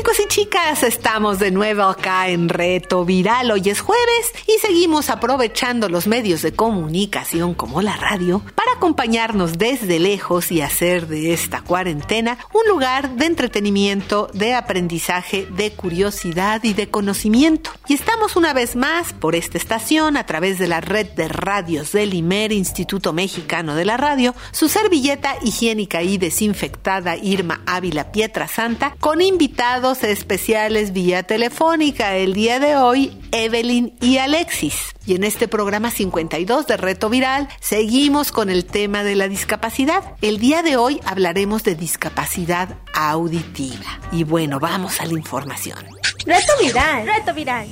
Chicos y chicas, estamos de nuevo acá en Reto Viral. Hoy es jueves y seguimos aprovechando los medios de comunicación como la radio para acompañarnos desde lejos y hacer de esta cuarentena un lugar de entretenimiento, de aprendizaje, de curiosidad y de conocimiento. Y estamos una vez más por esta estación a través de la red de radios del IMER, Instituto Mexicano de la Radio, su servilleta higiénica y desinfectada Irma Ávila Pietra Santa con invitados especiales vía telefónica. El día de hoy, Evelyn y Alexis. Y en este programa 52 de Reto Viral seguimos con el tema de la discapacidad. El día de hoy hablaremos de discapacidad auditiva. Y bueno, vamos a la información. Reto Viral. Reto Viral.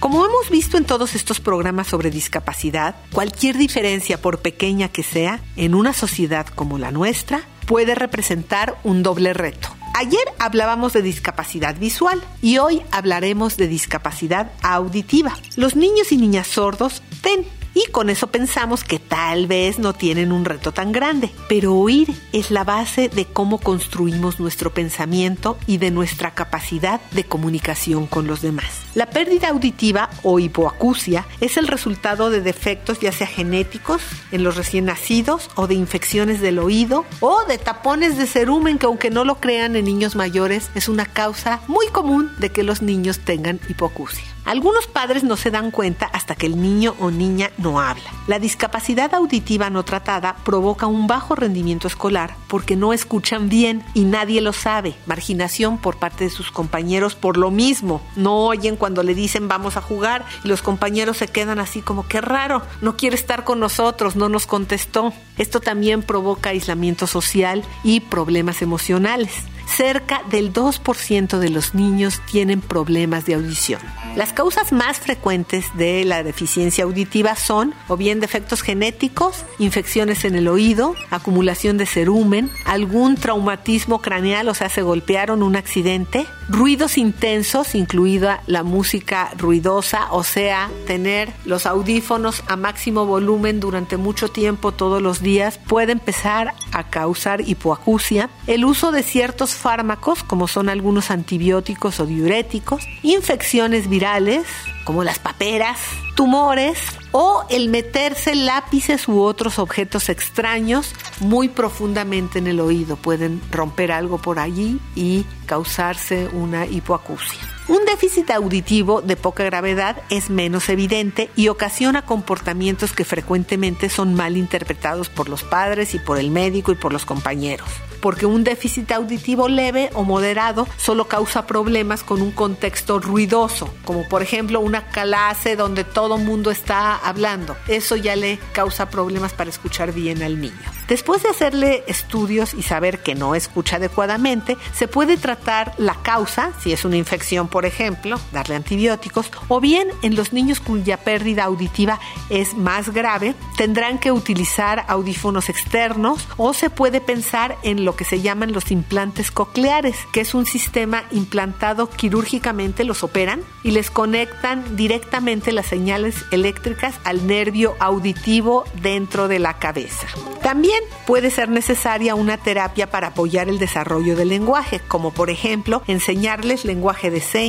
Como hemos visto en todos estos programas sobre discapacidad, cualquier diferencia, por pequeña que sea, en una sociedad como la nuestra, puede representar un doble reto. Ayer hablábamos de discapacidad visual y hoy hablaremos de discapacidad auditiva. Los niños y niñas sordos ven y con eso pensamos que tal vez no tienen un reto tan grande. Pero oír es la base de cómo construimos nuestro pensamiento y de nuestra capacidad de comunicación con los demás. La pérdida auditiva o hipoacusia es el resultado de defectos ya sea genéticos en los recién nacidos o de infecciones del oído o de tapones de cerumen que aunque no lo crean en niños mayores es una causa muy común de que los niños tengan hipoacusia. Algunos padres no se dan cuenta hasta que el niño o niña no habla. La discapacidad auditiva no tratada provoca un bajo rendimiento escolar porque no escuchan bien y nadie lo sabe. Marginación por parte de sus compañeros por lo mismo. No oyen cuando le dicen vamos a jugar y los compañeros se quedan así como qué raro, no quiere estar con nosotros, no nos contestó. Esto también provoca aislamiento social y problemas emocionales cerca del 2% de los niños tienen problemas de audición. Las causas más frecuentes de la deficiencia auditiva son o bien defectos genéticos, infecciones en el oído, acumulación de cerumen, algún traumatismo craneal, o sea, se golpearon un accidente, ruidos intensos, incluida la música ruidosa, o sea, tener los audífonos a máximo volumen durante mucho tiempo todos los días puede empezar a causar hipoacusia, el uso de ciertos fármacos como son algunos antibióticos o diuréticos, infecciones virales como las paperas, tumores o el meterse lápices u otros objetos extraños muy profundamente en el oído. Pueden romper algo por allí y causarse una hipoacusia. Un déficit auditivo de poca gravedad es menos evidente y ocasiona comportamientos que frecuentemente son mal interpretados por los padres y por el médico y por los compañeros. Porque un déficit auditivo leve o moderado solo causa problemas con un contexto ruidoso, como por ejemplo una clase donde todo mundo está hablando. Eso ya le causa problemas para escuchar bien al niño. Después de hacerle estudios y saber que no escucha adecuadamente, se puede tratar la causa, si es una infección por ejemplo, darle antibióticos, o bien en los niños cuya pérdida auditiva es más grave, tendrán que utilizar audífonos externos o se puede pensar en lo que se llaman los implantes cocleares, que es un sistema implantado quirúrgicamente, los operan y les conectan directamente las señales eléctricas al nervio auditivo dentro de la cabeza. También puede ser necesaria una terapia para apoyar el desarrollo del lenguaje, como por ejemplo enseñarles lenguaje de señas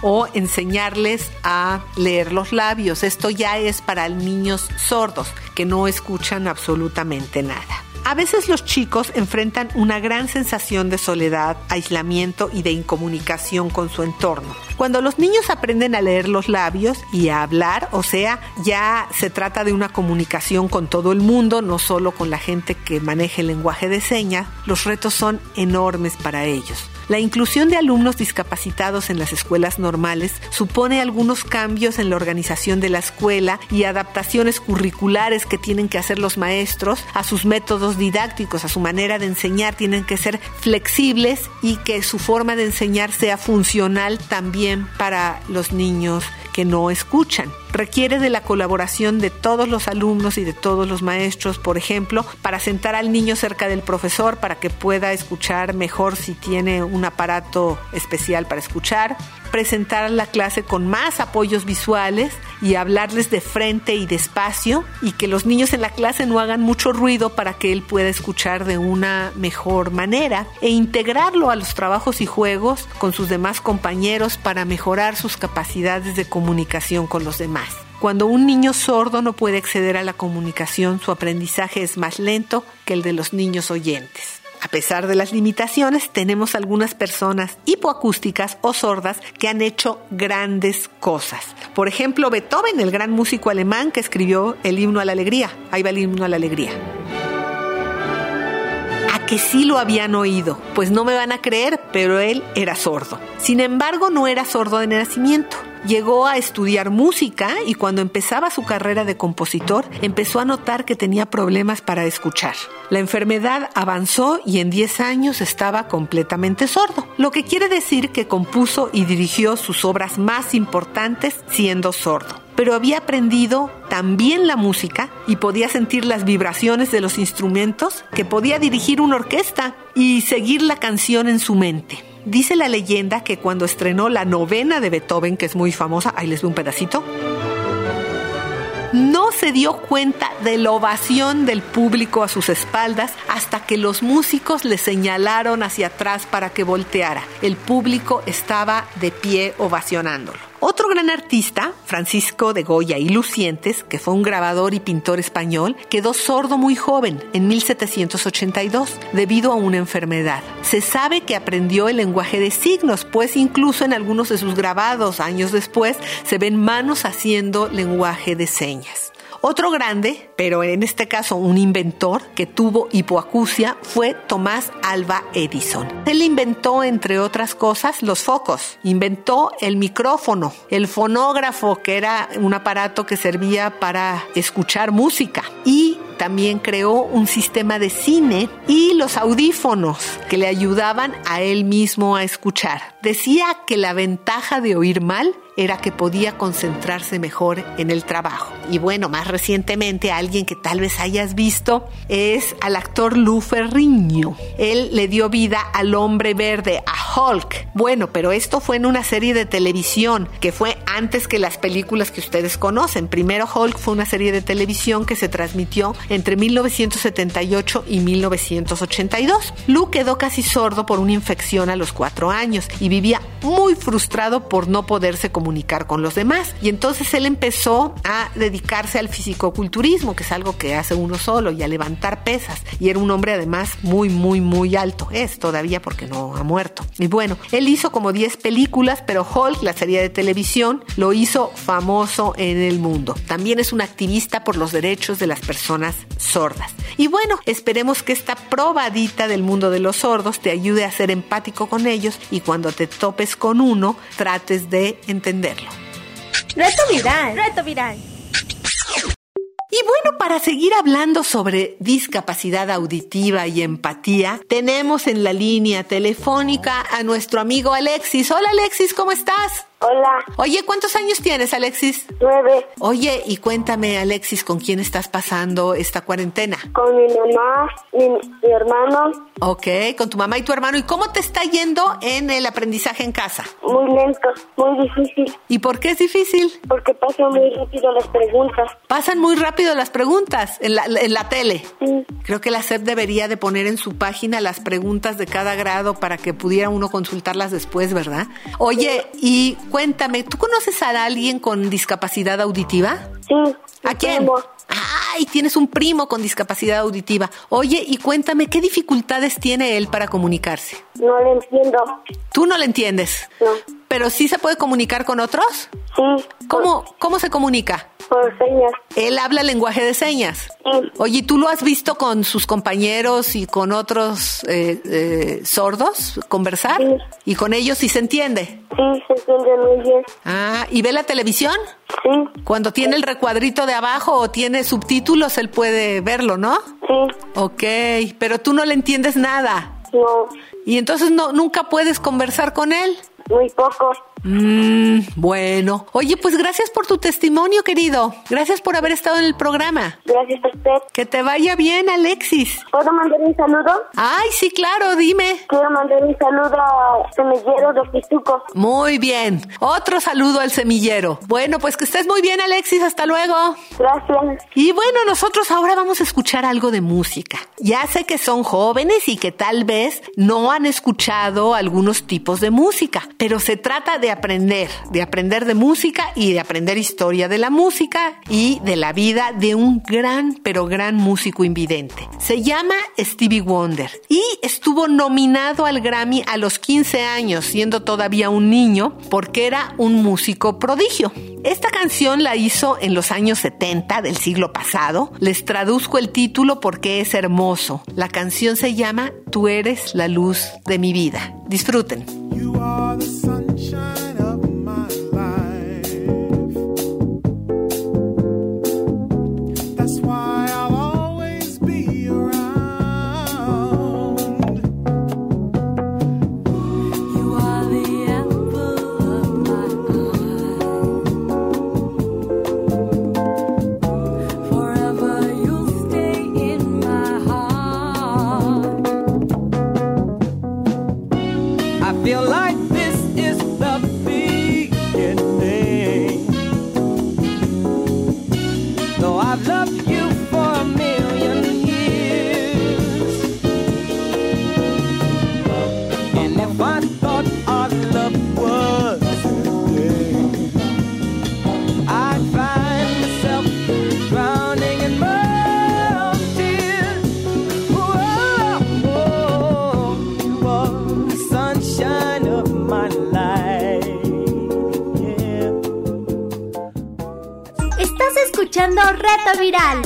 o enseñarles a leer los labios. Esto ya es para niños sordos que no escuchan absolutamente nada. A veces los chicos enfrentan una gran sensación de soledad, aislamiento y de incomunicación con su entorno. Cuando los niños aprenden a leer los labios y a hablar, o sea, ya se trata de una comunicación con todo el mundo, no solo con la gente que maneja el lenguaje de señas, los retos son enormes para ellos. La inclusión de alumnos discapacitados en las escuelas normales supone algunos cambios en la organización de la escuela y adaptaciones curriculares que tienen que hacer los maestros a sus métodos didácticos, a su manera de enseñar. Tienen que ser flexibles y que su forma de enseñar sea funcional también para los niños que no escuchan. Requiere de la colaboración de todos los alumnos y de todos los maestros, por ejemplo, para sentar al niño cerca del profesor para que pueda escuchar mejor si tiene un aparato especial para escuchar, presentar la clase con más apoyos visuales y hablarles de frente y despacio y que los niños en la clase no hagan mucho ruido para que él pueda escuchar de una mejor manera e integrarlo a los trabajos y juegos con sus demás compañeros para mejorar sus capacidades de comunicación con los demás. Cuando un niño sordo no puede acceder a la comunicación, su aprendizaje es más lento que el de los niños oyentes. A pesar de las limitaciones, tenemos algunas personas hipoacústicas o sordas que han hecho grandes cosas. Por ejemplo, Beethoven, el gran músico alemán que escribió el himno a la alegría. Ahí va el himno a la alegría. A que sí lo habían oído, pues no me van a creer, pero él era sordo. Sin embargo, no era sordo de nacimiento llegó a estudiar música y cuando empezaba su carrera de compositor empezó a notar que tenía problemas para escuchar. La enfermedad avanzó y en 10 años estaba completamente sordo, lo que quiere decir que compuso y dirigió sus obras más importantes siendo sordo pero había aprendido también la música y podía sentir las vibraciones de los instrumentos, que podía dirigir una orquesta y seguir la canción en su mente. Dice la leyenda que cuando estrenó la novena de Beethoven, que es muy famosa, ahí les veo un pedacito, no se dio cuenta de la ovación del público a sus espaldas hasta que los músicos le señalaron hacia atrás para que volteara. El público estaba de pie ovacionándolo. Otro gran artista, Francisco de Goya y Lucientes, que fue un grabador y pintor español, quedó sordo muy joven, en 1782, debido a una enfermedad. Se sabe que aprendió el lenguaje de signos, pues incluso en algunos de sus grabados años después se ven manos haciendo lenguaje de señas. Otro grande, pero en este caso un inventor que tuvo hipoacusia fue Tomás Alba Edison. Él inventó, entre otras cosas, los focos. Inventó el micrófono, el fonógrafo, que era un aparato que servía para escuchar música. Y también creó un sistema de cine y los audífonos que le ayudaban a él mismo a escuchar. Decía que la ventaja de oír mal era que podía concentrarse mejor en el trabajo. Y bueno, más recientemente alguien que tal vez hayas visto es al actor Lou Ferrigno. Él le dio vida al hombre verde, a Hulk. Bueno, pero esto fue en una serie de televisión que fue antes que las películas que ustedes conocen. Primero Hulk fue una serie de televisión que se transmitió entre 1978 y 1982. Lou quedó casi sordo por una infección a los cuatro años y vivía muy frustrado por no poderse comunicar con los demás. Y entonces él empezó a dedicarse al fisicoculturismo, que es algo que hace uno solo, y a levantar pesas. Y era un hombre además muy, muy, muy alto. Es todavía porque no ha muerto. Y bueno, él hizo como 10 películas, pero Hulk, la serie de televisión, lo hizo famoso en el mundo. También es un activista por los derechos de las personas sordas. Y bueno, esperemos que esta probadita del mundo de los sordos te ayude a ser empático con ellos y cuando te topes con uno, trates de entenderlo. Reto viral. Reto viral. Y bueno, para seguir hablando sobre discapacidad auditiva y empatía, tenemos en la línea telefónica a nuestro amigo Alexis. Hola Alexis, ¿cómo estás? Hola, Oye, ¿cuántos años tienes, Alexis? nueve, Oye, y cuéntame, Alexis, ¿con quién estás pasando esta cuarentena? con mi mamá, mi, mi hermano, Ok, con tu mamá y tu hermano. ¿Y cómo te está yendo en el aprendizaje en casa? muy lento, muy difícil, ¿Y por qué es difícil? porque pasan muy rápido las preguntas. Pasan muy rápido las preguntas en la, en la tele. Sí, Creo que la SEP debería de poner en su página las preguntas de cada grado para que pudiera uno consultarlas después, ¿verdad? Oye, y cuéntame, ¿tú conoces a alguien con discapacidad auditiva? sí. ¿A quién? primo. Ay, tienes un primo con discapacidad auditiva. Oye, y cuéntame, ¿qué dificultades tiene él para comunicarse? No le entiendo. Tú no le entiendes, No. Pero sí se puede comunicar con otros. Sí. ¿Cómo, cómo se comunica? Por, por señas. Él habla lenguaje de señas. Sí. Oye, ¿tú lo has visto con sus compañeros y con otros eh, eh, sordos conversar? Sí. ¿Y con ellos sí se entiende? Sí, se entiende muy bien. Ah, ¿y ve la televisión? Sí, Cuando tiene el recuadrito de abajo o tiene subtítulos, él puede verlo, ¿no? sí, Ok, pero tú no le entiendes nada. no, Y entonces no, nunca puedes conversar con él. Muy poco. Mmm, bueno. Oye, pues gracias por tu testimonio, querido. Gracias por haber estado en el programa. Gracias a usted. Que te vaya bien, Alexis. ¿Puedo mandar un saludo? Ay, sí, claro, dime. Quiero mandar un saludo a Semillero de Pituco. Muy bien. Otro saludo al semillero. Bueno, pues que estés muy bien, Alexis. Hasta luego. Gracias. Y bueno, nosotros ahora vamos a escuchar algo de música. Ya sé que son jóvenes y que tal vez no han escuchado algunos tipos de música, pero se trata de aprender, de aprender de música y de aprender historia de la música y de la vida de un gran, pero gran músico invidente. Se llama Stevie Wonder y estuvo nominado al Grammy a los 15 años, siendo todavía un niño, porque era un músico prodigio. Esta canción la hizo en los años 70 del siglo pasado. Les traduzco el título porque es hermoso. La canción se llama Tú eres la luz de mi vida. Disfruten. Viral.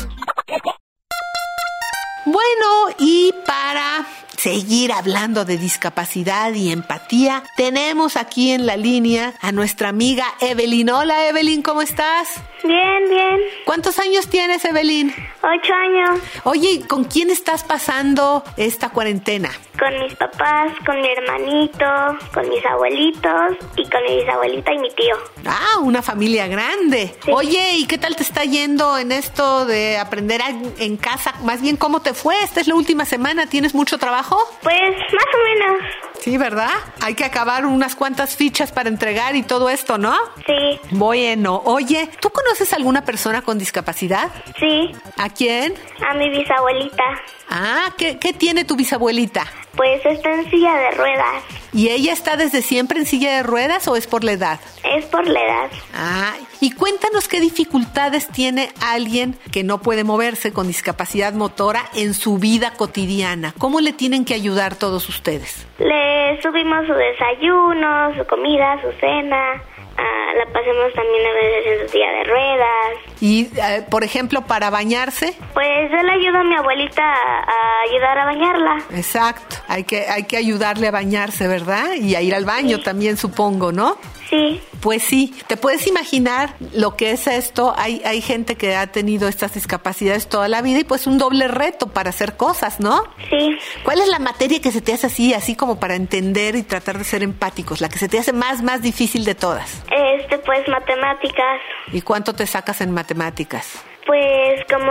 Bueno, y para seguir hablando de discapacidad y empatía, tenemos aquí en la línea a nuestra amiga Evelyn. Hola Evelyn, ¿cómo estás? Bien, bien. ¿Cuántos años tienes Evelyn? Ocho años. Oye, ¿y ¿con quién estás pasando esta cuarentena? Con mis papás, con mi hermanito, con mis abuelitos y con mi bisabuelita y mi tío. Ah, una familia grande. Sí. Oye, ¿y qué tal te está yendo en esto de aprender en casa? Más bien, ¿cómo te fue? Esta es la última semana, ¿tienes mucho trabajo? Pues más o menos. Sí, ¿verdad? Hay que acabar unas cuantas fichas para entregar y todo esto, ¿no? Sí, Bueno, oye, ¿tú conoces alguna persona con discapacidad? sí. ¿A quién? A mi bisabuelita. Ah, ¿qué, qué tiene tu bisabuelita? Pues está en silla de ruedas. ¿Y ella está desde siempre en silla de ruedas o es por la edad? Es por la edad. Ah, y cuéntanos qué dificultades tiene alguien que no puede moverse con discapacidad motora en su vida cotidiana. ¿Cómo le tienen que ayudar todos ustedes? Le subimos su desayuno, su comida, su cena. Ah, la pasemos también a veces en su silla de ruedas. Y, eh, por ejemplo, para bañarse, Pues yo le ayudo a mi abuelita a, a ayudar a bañarla. exacto, hay que, hay que ayudarle a bañarse, ¿verdad? Y a ir al baño también, supongo, ¿no? Sí, Pues sí, te puedes imaginar lo que es esto. Hay, hay gente que ha tenido estas discapacidades toda la vida y pues un doble reto para hacer cosas, ¿no? sí. ¿Cuál es la materia que se te hace así, así como para entender y tratar de ser empáticos? La que se te hace más, más difícil de todas. Este, pues matemáticas. ¿Y cuánto te sacas en matemáticas? Pues como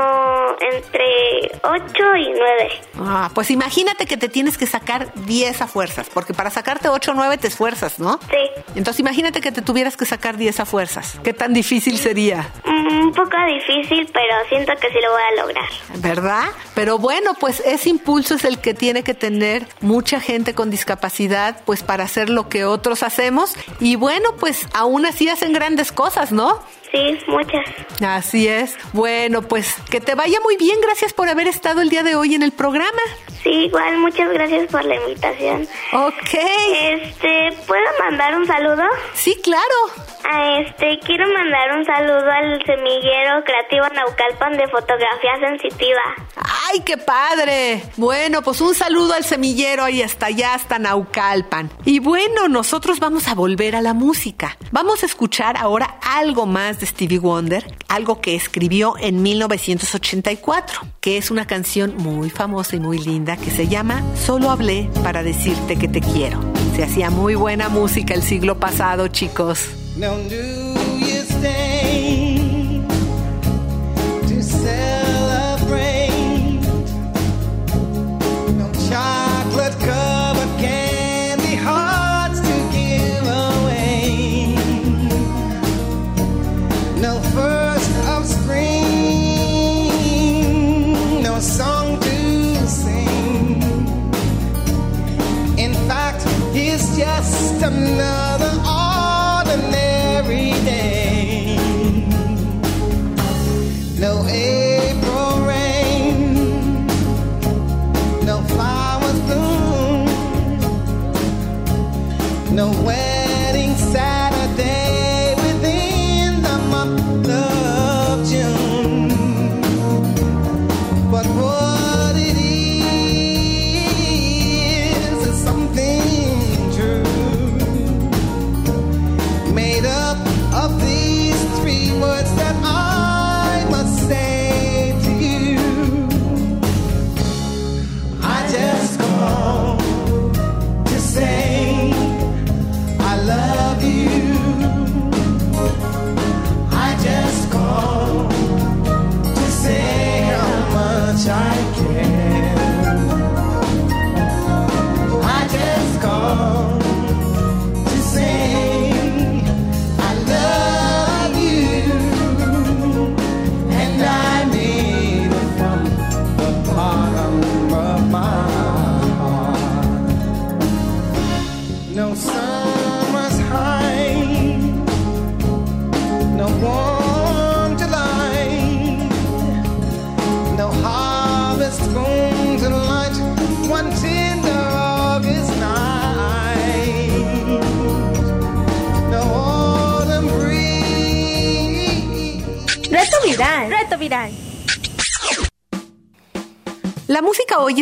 entre 8 y 9. Ah, pues imagínate que te tienes que sacar 10 a fuerzas, porque para sacarte 8 o 9 te esfuerzas, ¿no? Sí. Entonces imagínate que te tuvieras que sacar 10 a fuerzas. ¿Qué tan difícil sería? Mm, Un poco difícil, pero siento que sí lo voy a lograr. ¿verdad? Pero bueno, pues ese impulso es el que tiene que tener mucha gente con discapacidad, pues para hacer lo que otros hacemos. Y bueno, pues aún así hacen grandes cosas, ¿no? Sí, muchas. Así es. Bueno, pues que te vaya muy bien. Gracias por haber estado el día de hoy en el programa. Sí, igual, muchas gracias por la invitación. Ok. Este, ¿puedo mandar un saludo? Sí, claro. A este, quiero mandar un saludo al semillero creativo Naucalpan de fotografía sensitiva. ¡Ay, qué padre! Bueno, pues un saludo al semillero y hasta allá, hasta Naucalpan. Y bueno, nosotros vamos a volver a la música. Vamos a escuchar ahora algo más de Stevie Wonder, algo que escribió en 1984, que es una canción muy famosa y muy linda que se llama Solo hablé para decirte que te quiero. Se hacía muy buena música el siglo pasado, chicos. No New Year's Day to celebrate. No chocolate covered candy hearts to give away. No first of spring. No song to sing. In fact, it's just another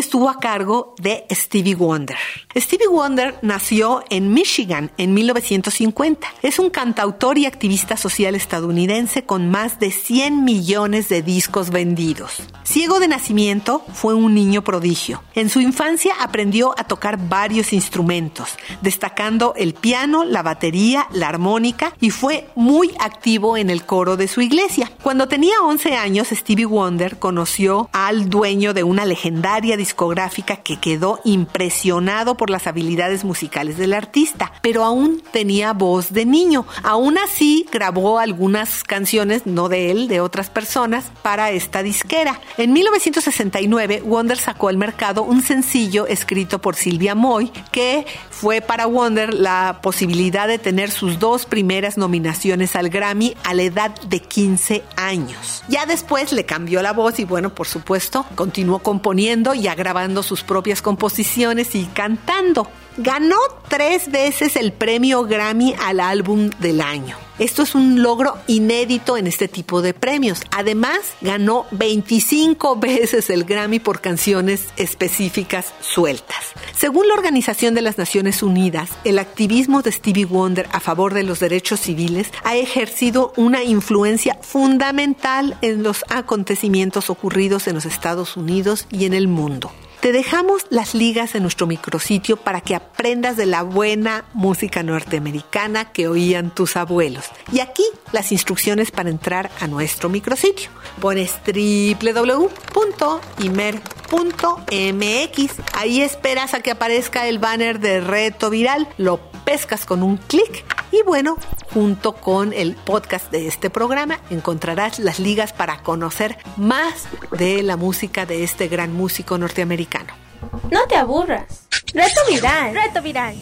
estuvo a cargo de Stevie Wonder. Stevie Wonder nació en Michigan en 1950. Es un cantautor y activista social estadounidense con más de 100 millones de discos vendidos. Ciego de nacimiento, fue un niño prodigio. En su infancia aprendió a tocar varios instrumentos, destacando el piano, la batería, la armónica y fue muy activo en el coro de su iglesia. Cuando tenía 11 años, Stevie Wonder conoció al dueño de una legendaria discográfica que quedó impresionado por las habilidades musicales del artista, pero aún tenía voz de niño. Aún así, grabó algunas canciones, no de él, de otras personas, para esta disquera. En 1969, Wonder sacó al mercado un sencillo escrito por Silvia Moy, que fue para Wonder la posibilidad de tener sus dos primeras nominaciones al Grammy a la edad de 15 años. Ya después le cambió la voz y bueno, por supuesto, continuó componiendo y agravando sus propias composiciones y cantando. Ganó tres veces el premio Grammy al álbum del año. Esto es un logro inédito en este tipo de premios. Además, ganó 25 veces el Grammy por canciones específicas sueltas. Según la Organización de las Naciones Unidas, el activismo de Stevie Wonder a favor de los derechos civiles ha ejercido una influencia fundamental en los acontecimientos ocurridos en los Estados Unidos y en el mundo. Te dejamos las ligas en nuestro micrositio para que aprendas de la buena música norteamericana que oían tus abuelos. Y aquí las instrucciones para entrar a nuestro micrositio. Pones www.imer.mx. Ahí esperas a que aparezca el banner de reto viral. Lo pescas con un clic y bueno, junto con el podcast de este programa encontrarás las ligas para conocer más de la música de este gran músico norteamericano. No te aburras. Reto viral. Reto viral.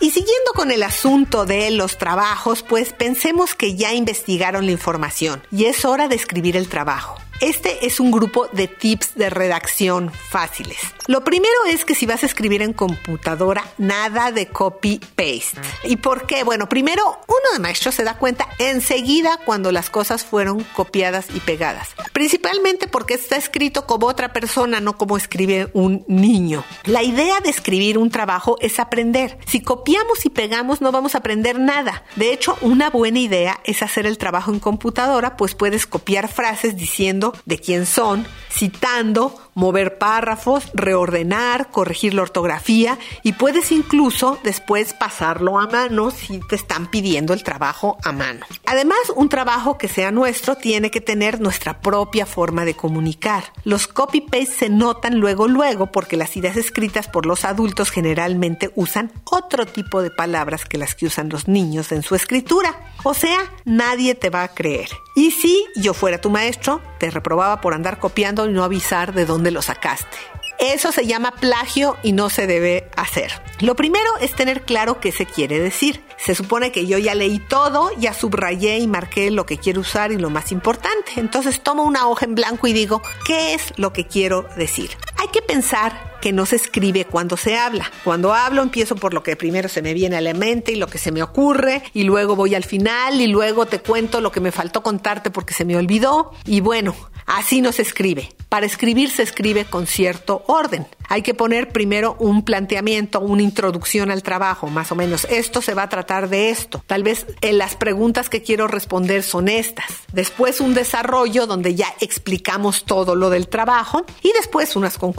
Y siguiendo con el asunto de los trabajos, pues pensemos que ya investigaron la información y es hora de escribir el trabajo. Este es un grupo de tips de redacción fáciles. Lo primero es que si vas a escribir en computadora, nada de copy-paste. ¿Y por qué? Bueno, primero, uno de maestro se da cuenta enseguida cuando las cosas fueron copiadas y pegadas. Principalmente porque está escrito como otra persona, no como escribe un niño. La idea de escribir un trabajo es aprender. Si copiamos y pegamos, no vamos a aprender nada. De hecho, una buena idea es hacer el trabajo en computadora, pues puedes copiar frases diciendo de quién son, citando mover párrafos, reordenar, corregir la ortografía y puedes incluso después pasarlo a mano si te están pidiendo el trabajo a mano. Además, un trabajo que sea nuestro tiene que tener nuestra propia forma de comunicar. Los copy-paste se notan luego luego porque las ideas escritas por los adultos generalmente usan otro tipo de palabras que las que usan los niños en su escritura. O sea, nadie te va a creer. Y si yo fuera tu maestro, te reprobaba por andar copiando y no avisar de dónde lo sacaste. Eso se llama plagio y no se debe hacer. Lo primero es tener claro qué se quiere decir. Se supone que yo ya leí todo, ya subrayé y marqué lo que quiero usar y lo más importante. Entonces tomo una hoja en blanco y digo, ¿qué es lo que quiero decir? Hay que pensar que no se escribe cuando se habla. Cuando hablo empiezo por lo que primero se me viene a la mente y lo que se me ocurre y luego voy al final y luego te cuento lo que me faltó contarte porque se me olvidó y bueno, así no se escribe. Para escribir se escribe con cierto orden. Hay que poner primero un planteamiento, una introducción al trabajo, más o menos. Esto se va a tratar de esto. Tal vez eh, las preguntas que quiero responder son estas. Después un desarrollo donde ya explicamos todo lo del trabajo y después unas conclusiones.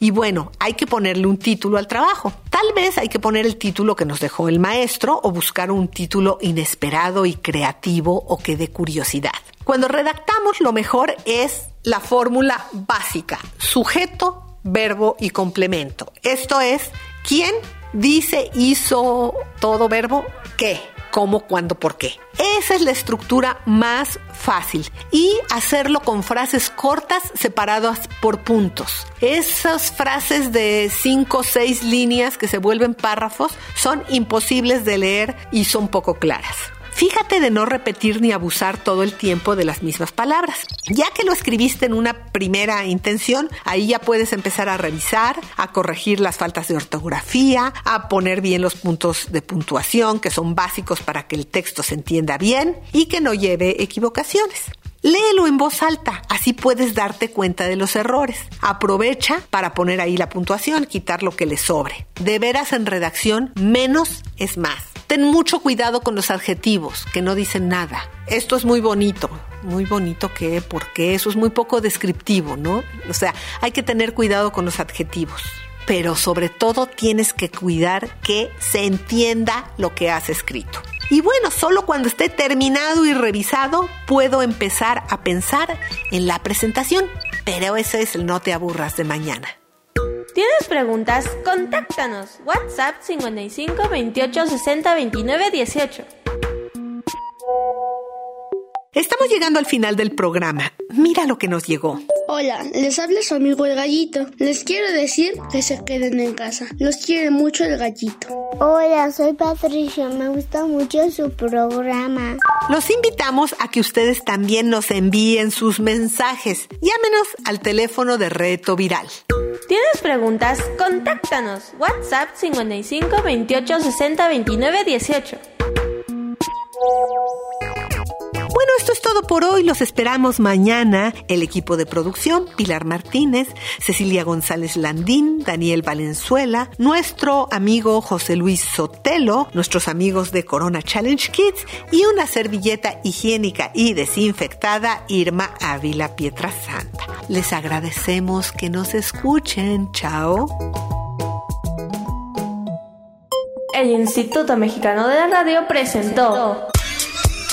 Y bueno, hay que ponerle un título al trabajo. Tal vez hay que poner el título que nos dejó el maestro o buscar un título inesperado y creativo o que dé curiosidad. Cuando redactamos lo mejor es la fórmula básica, sujeto, verbo y complemento. Esto es, ¿quién dice, hizo todo verbo? ¿Qué? ¿Cómo, cuándo, por qué? Esa es la estructura más fácil. Y hacerlo con frases cortas separadas por puntos. Esas frases de cinco o seis líneas que se vuelven párrafos son imposibles de leer y son poco claras. Fíjate de no repetir ni abusar todo el tiempo de las mismas palabras. Ya que lo escribiste en una primera intención, ahí ya puedes empezar a revisar, a corregir las faltas de ortografía, a poner bien los puntos de puntuación que son básicos para que el texto se entienda bien y que no lleve equivocaciones. Léelo en voz alta, así puedes darte cuenta de los errores. Aprovecha para poner ahí la puntuación, quitar lo que le sobre. De veras en redacción, menos es más. Ten mucho cuidado con los adjetivos que no dicen nada. Esto es muy bonito, muy bonito que, porque eso es muy poco descriptivo, ¿no? O sea, hay que tener cuidado con los adjetivos. Pero sobre todo tienes que cuidar que se entienda lo que has escrito. Y bueno, solo cuando esté terminado y revisado puedo empezar a pensar en la presentación. Pero ese es el no te aburras de mañana. ¿Tienes preguntas? Contáctanos. WhatsApp 55 28 60 29 18. Estamos llegando al final del programa. Mira lo que nos llegó. Hola, les habla su amigo el gallito. Les quiero decir que se queden en casa. Los quiere mucho el gallito. Hola, soy Patricia. Me gusta mucho su programa. Los invitamos a que ustedes también nos envíen sus mensajes. Llámenos al teléfono de Reto Viral. ¿Tienes preguntas? Contáctanos. WhatsApp 55 28 60 29 18. Esto es todo por hoy. Los esperamos mañana. El equipo de producción, Pilar Martínez, Cecilia González Landín, Daniel Valenzuela, nuestro amigo José Luis Sotelo, nuestros amigos de Corona Challenge Kids y una servilleta higiénica y desinfectada, Irma Ávila Pietrasanta. Les agradecemos que nos escuchen. Chao. El Instituto Mexicano de la Radio presentó